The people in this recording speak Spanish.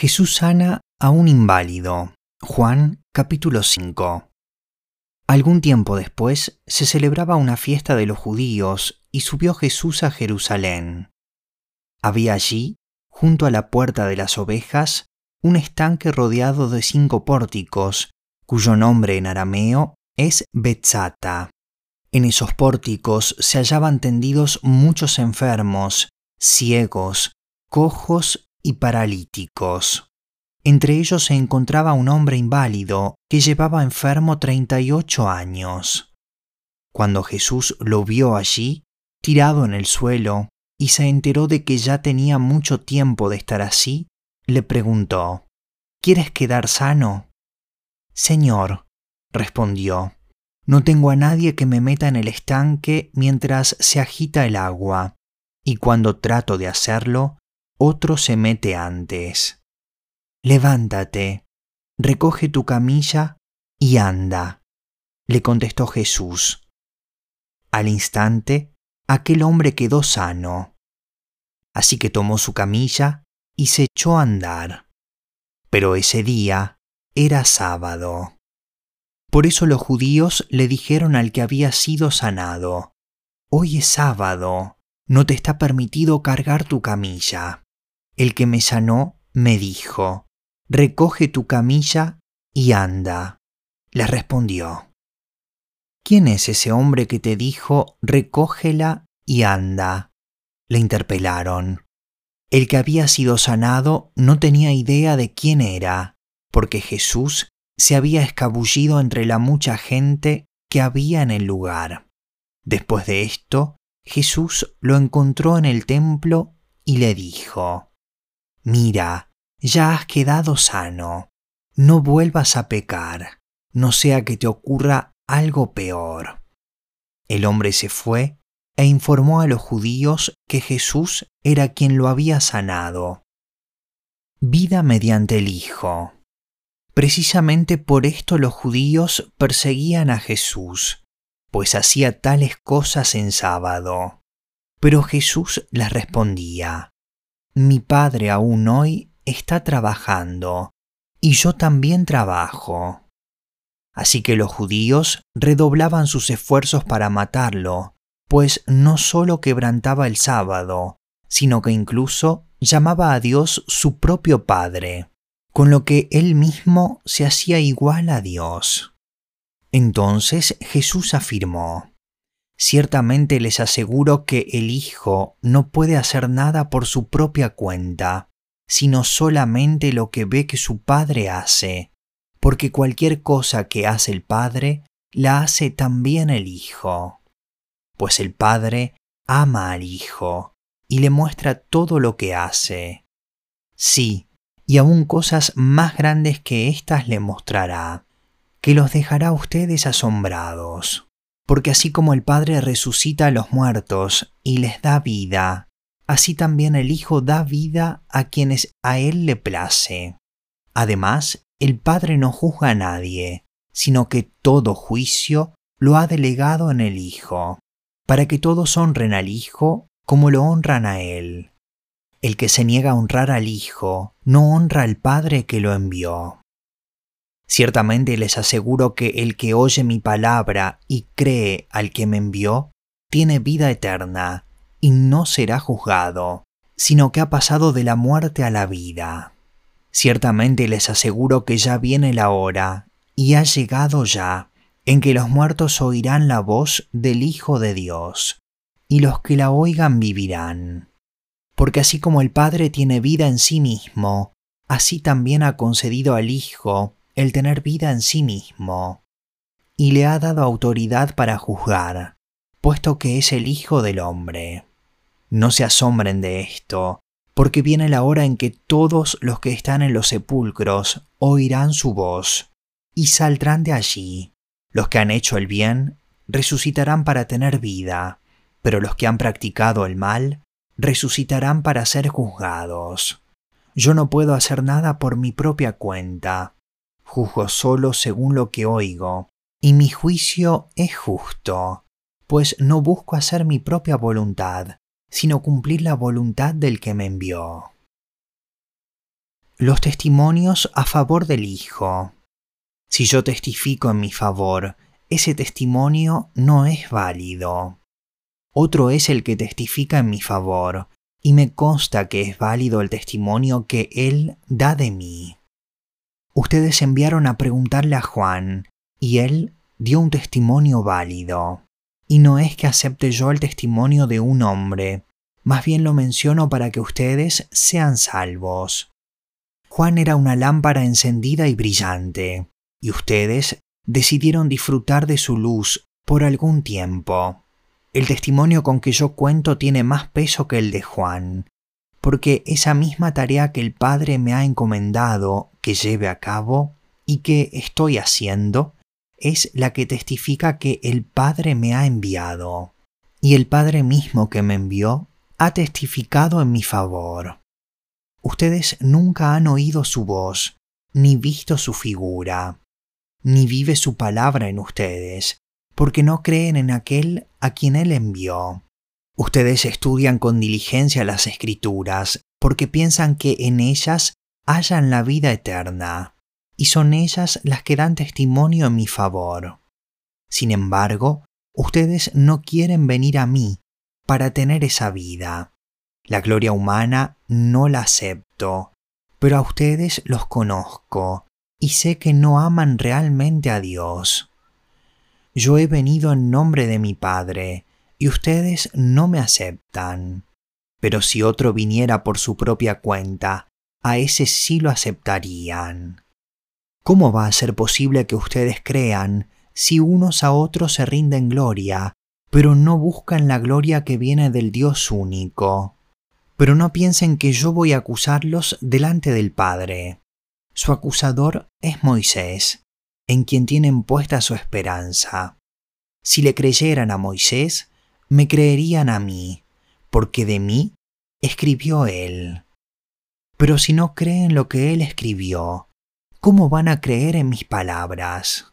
Jesús sana a un inválido. Juan capítulo 5. Algún tiempo después se celebraba una fiesta de los judíos y subió Jesús a Jerusalén. Había allí, junto a la puerta de las ovejas, un estanque rodeado de cinco pórticos, cuyo nombre en arameo es Betzata. En esos pórticos se hallaban tendidos muchos enfermos, ciegos, cojos y paralíticos. Entre ellos se encontraba un hombre inválido que llevaba enfermo 38 años. Cuando Jesús lo vio allí, tirado en el suelo, y se enteró de que ya tenía mucho tiempo de estar así, le preguntó, ¿Quieres quedar sano? Señor, respondió, no tengo a nadie que me meta en el estanque mientras se agita el agua, y cuando trato de hacerlo, otro se mete antes. Levántate, recoge tu camilla y anda, le contestó Jesús. Al instante, aquel hombre quedó sano. Así que tomó su camilla y se echó a andar. Pero ese día era sábado. Por eso los judíos le dijeron al que había sido sanado, Hoy es sábado, no te está permitido cargar tu camilla. El que me sanó me dijo, recoge tu camilla y anda. Le respondió, ¿quién es ese hombre que te dijo, recógela y anda? Le interpelaron. El que había sido sanado no tenía idea de quién era, porque Jesús se había escabullido entre la mucha gente que había en el lugar. Después de esto, Jesús lo encontró en el templo y le dijo, Mira, ya has quedado sano, no vuelvas a pecar, no sea que te ocurra algo peor. El hombre se fue e informó a los judíos que Jesús era quien lo había sanado. Vida mediante el Hijo. Precisamente por esto los judíos perseguían a Jesús, pues hacía tales cosas en sábado. Pero Jesús les respondía, mi padre aún hoy está trabajando, y yo también trabajo. Así que los judíos redoblaban sus esfuerzos para matarlo, pues no solo quebrantaba el sábado, sino que incluso llamaba a Dios su propio Padre, con lo que él mismo se hacía igual a Dios. Entonces Jesús afirmó, Ciertamente les aseguro que el Hijo no puede hacer nada por su propia cuenta, sino solamente lo que ve que su Padre hace, porque cualquier cosa que hace el Padre, la hace también el Hijo. Pues el Padre ama al Hijo y le muestra todo lo que hace. Sí, y aún cosas más grandes que éstas le mostrará, que los dejará ustedes asombrados porque así como el Padre resucita a los muertos y les da vida, así también el Hijo da vida a quienes a Él le place. Además, el Padre no juzga a nadie, sino que todo juicio lo ha delegado en el Hijo, para que todos honren al Hijo como lo honran a Él. El que se niega a honrar al Hijo no honra al Padre que lo envió. Ciertamente les aseguro que el que oye mi palabra y cree al que me envió, tiene vida eterna, y no será juzgado, sino que ha pasado de la muerte a la vida. Ciertamente les aseguro que ya viene la hora, y ha llegado ya, en que los muertos oirán la voz del Hijo de Dios, y los que la oigan vivirán. Porque así como el Padre tiene vida en sí mismo, así también ha concedido al Hijo el tener vida en sí mismo, y le ha dado autoridad para juzgar, puesto que es el Hijo del Hombre. No se asombren de esto, porque viene la hora en que todos los que están en los sepulcros oirán su voz, y saldrán de allí. Los que han hecho el bien resucitarán para tener vida, pero los que han practicado el mal resucitarán para ser juzgados. Yo no puedo hacer nada por mi propia cuenta juzgo solo según lo que oigo, y mi juicio es justo, pues no busco hacer mi propia voluntad, sino cumplir la voluntad del que me envió. los testimonios a favor del Hijo. Si yo testifico en mi favor, ese testimonio no es válido. Otro es el que testifica en mi favor, y me consta que es válido el testimonio que Él da de mí. Ustedes enviaron a preguntarle a Juan, y Él dio un testimonio válido. Y no es que acepte yo el testimonio de un hombre, más bien lo menciono para que ustedes sean salvos. Juan era una lámpara encendida y brillante, y ustedes decidieron disfrutar de su luz por algún tiempo. El testimonio con que yo cuento tiene más peso que el de Juan, porque esa misma tarea que el Padre me ha encomendado que lleve a cabo y que estoy haciendo, es la que testifica que el Padre me ha enviado, y el Padre mismo que me envió ha testificado en mi favor. Ustedes nunca han oído su voz, ni visto su figura, ni vive su palabra en ustedes, porque no creen en aquel a quien Él envió. Ustedes estudian con diligencia las escrituras, porque piensan que en ellas hallan la vida eterna y son ellas las que dan testimonio en mi favor. Sin embargo, ustedes no quieren venir a mí para tener esa vida. La gloria humana no la acepto, pero a ustedes los conozco y sé que no aman realmente a Dios. Yo he venido en nombre de mi Padre, y ustedes no me aceptan. Pero si otro viniera por su propia cuenta, a ese sí lo aceptarían. ¿Cómo va a ser posible que ustedes crean si unos a otros se rinden gloria, pero no buscan la gloria que viene del Dios único? Pero no piensen que yo voy a acusarlos delante del Padre. Su acusador es Moisés, en quien tienen puesta su esperanza. Si le creyeran a Moisés, me creerían a mí, porque de mí escribió él. Pero si no creen lo que él escribió, ¿cómo van a creer en mis palabras?